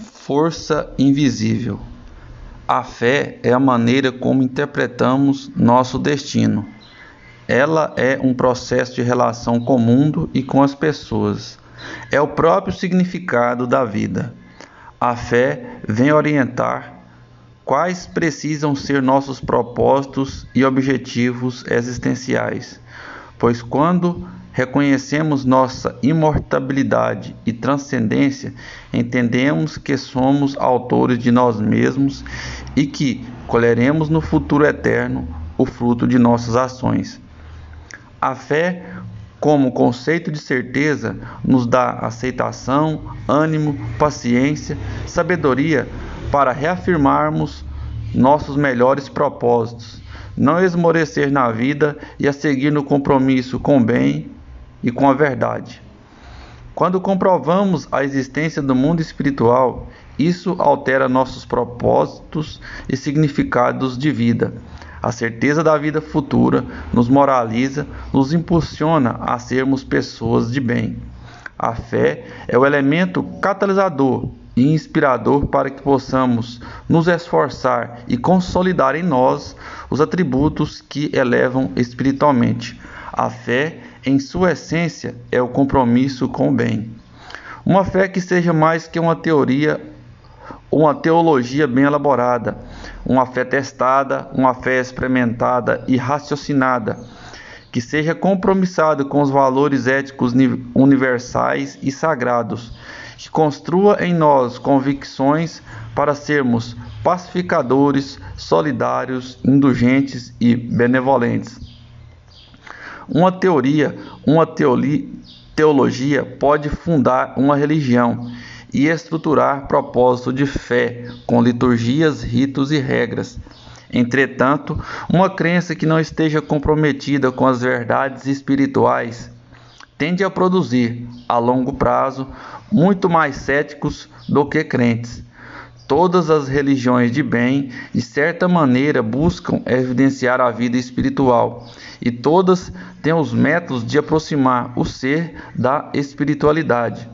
Força invisível. A fé é a maneira como interpretamos nosso destino. Ela é um processo de relação com o mundo e com as pessoas. É o próprio significado da vida. A fé vem orientar quais precisam ser nossos propósitos e objetivos existenciais, pois quando reconhecemos nossa imortalidade e transcendência, entendemos que somos autores de nós mesmos e que colheremos no futuro eterno o fruto de nossas ações. A fé, como conceito de certeza, nos dá aceitação, ânimo, paciência, sabedoria para reafirmarmos nossos melhores propósitos, não esmorecer na vida e a seguir no compromisso com o bem e com a verdade. Quando comprovamos a existência do mundo espiritual, isso altera nossos propósitos e significados de vida. A certeza da vida futura nos moraliza, nos impulsiona a sermos pessoas de bem. A fé é o elemento catalisador e inspirador para que possamos nos esforçar e consolidar em nós os atributos que elevam espiritualmente. A fé em sua essência, é o compromisso com o bem. Uma fé que seja mais que uma teoria, uma teologia bem elaborada, uma fé testada, uma fé experimentada e raciocinada, que seja compromissada com os valores éticos universais e sagrados, que construa em nós convicções para sermos pacificadores, solidários, indulgentes e benevolentes uma teoria, uma teologia pode fundar uma religião e estruturar propósito de fé com liturgias, ritos e regras. Entretanto, uma crença que não esteja comprometida com as verdades espirituais tende a produzir, a longo prazo, muito mais céticos do que crentes. Todas as religiões de bem, de certa maneira, buscam evidenciar a vida espiritual, e todas têm os métodos de aproximar o ser da espiritualidade.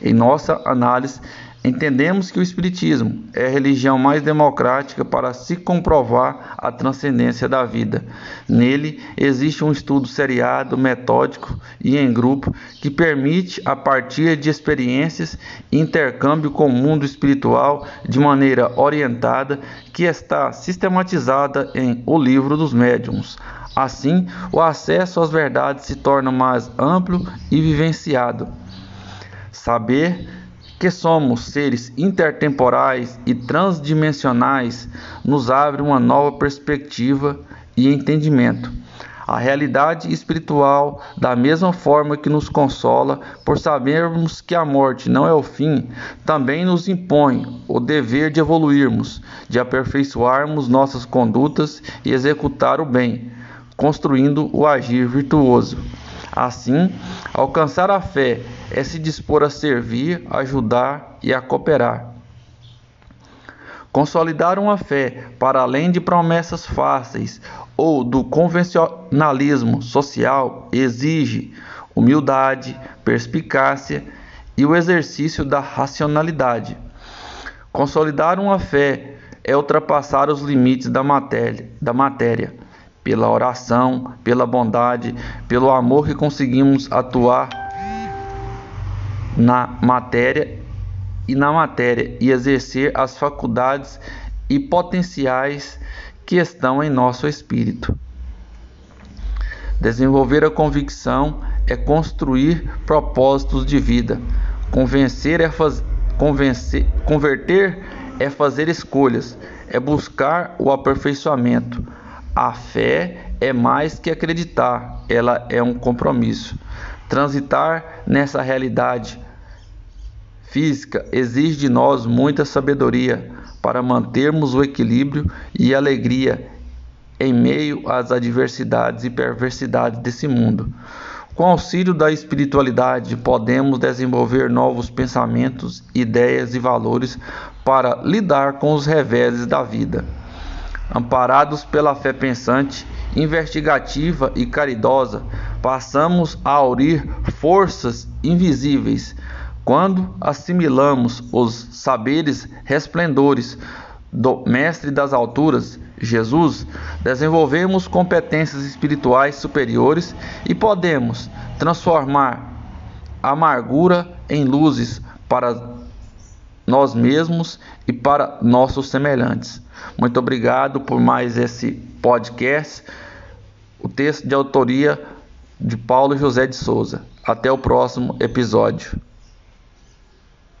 Em nossa análise, Entendemos que o Espiritismo é a religião mais democrática para se comprovar a transcendência da vida. Nele existe um estudo seriado, metódico e em grupo que permite, a partir de experiências, intercâmbio com o mundo espiritual de maneira orientada, que está sistematizada em O Livro dos Médiuns. Assim, o acesso às verdades se torna mais amplo e vivenciado. Saber que somos seres intertemporais e transdimensionais nos abre uma nova perspectiva e entendimento. A realidade espiritual, da mesma forma que nos consola por sabermos que a morte não é o fim, também nos impõe o dever de evoluirmos, de aperfeiçoarmos nossas condutas e executar o bem, construindo o agir virtuoso. Assim, alcançar a fé é se dispor a servir, ajudar e a cooperar. Consolidar uma fé para além de promessas fáceis ou do convencionalismo social exige humildade, perspicácia e o exercício da racionalidade. Consolidar uma fé é ultrapassar os limites da matéria, da matéria pela oração, pela bondade, pelo amor que conseguimos atuar na matéria e na matéria e exercer as faculdades e potenciais que estão em nosso espírito. Desenvolver a convicção é construir propósitos de vida. Convencer é faz... convencer, converter é fazer escolhas, é buscar o aperfeiçoamento. A fé é mais que acreditar, ela é um compromisso. Transitar nessa realidade física exige de nós muita sabedoria para mantermos o equilíbrio e alegria em meio às adversidades e perversidades desse mundo. Com auxílio da espiritualidade, podemos desenvolver novos pensamentos, ideias e valores para lidar com os reveses da vida amparados pela fé pensante, investigativa e caridosa, passamos a aurir forças invisíveis. Quando assimilamos os saberes resplendores do Mestre das Alturas, Jesus, desenvolvemos competências espirituais superiores e podemos transformar amargura em luzes para nós mesmos e para nossos semelhantes. Muito obrigado por mais esse podcast. O texto de autoria de Paulo José de Souza. Até o próximo episódio.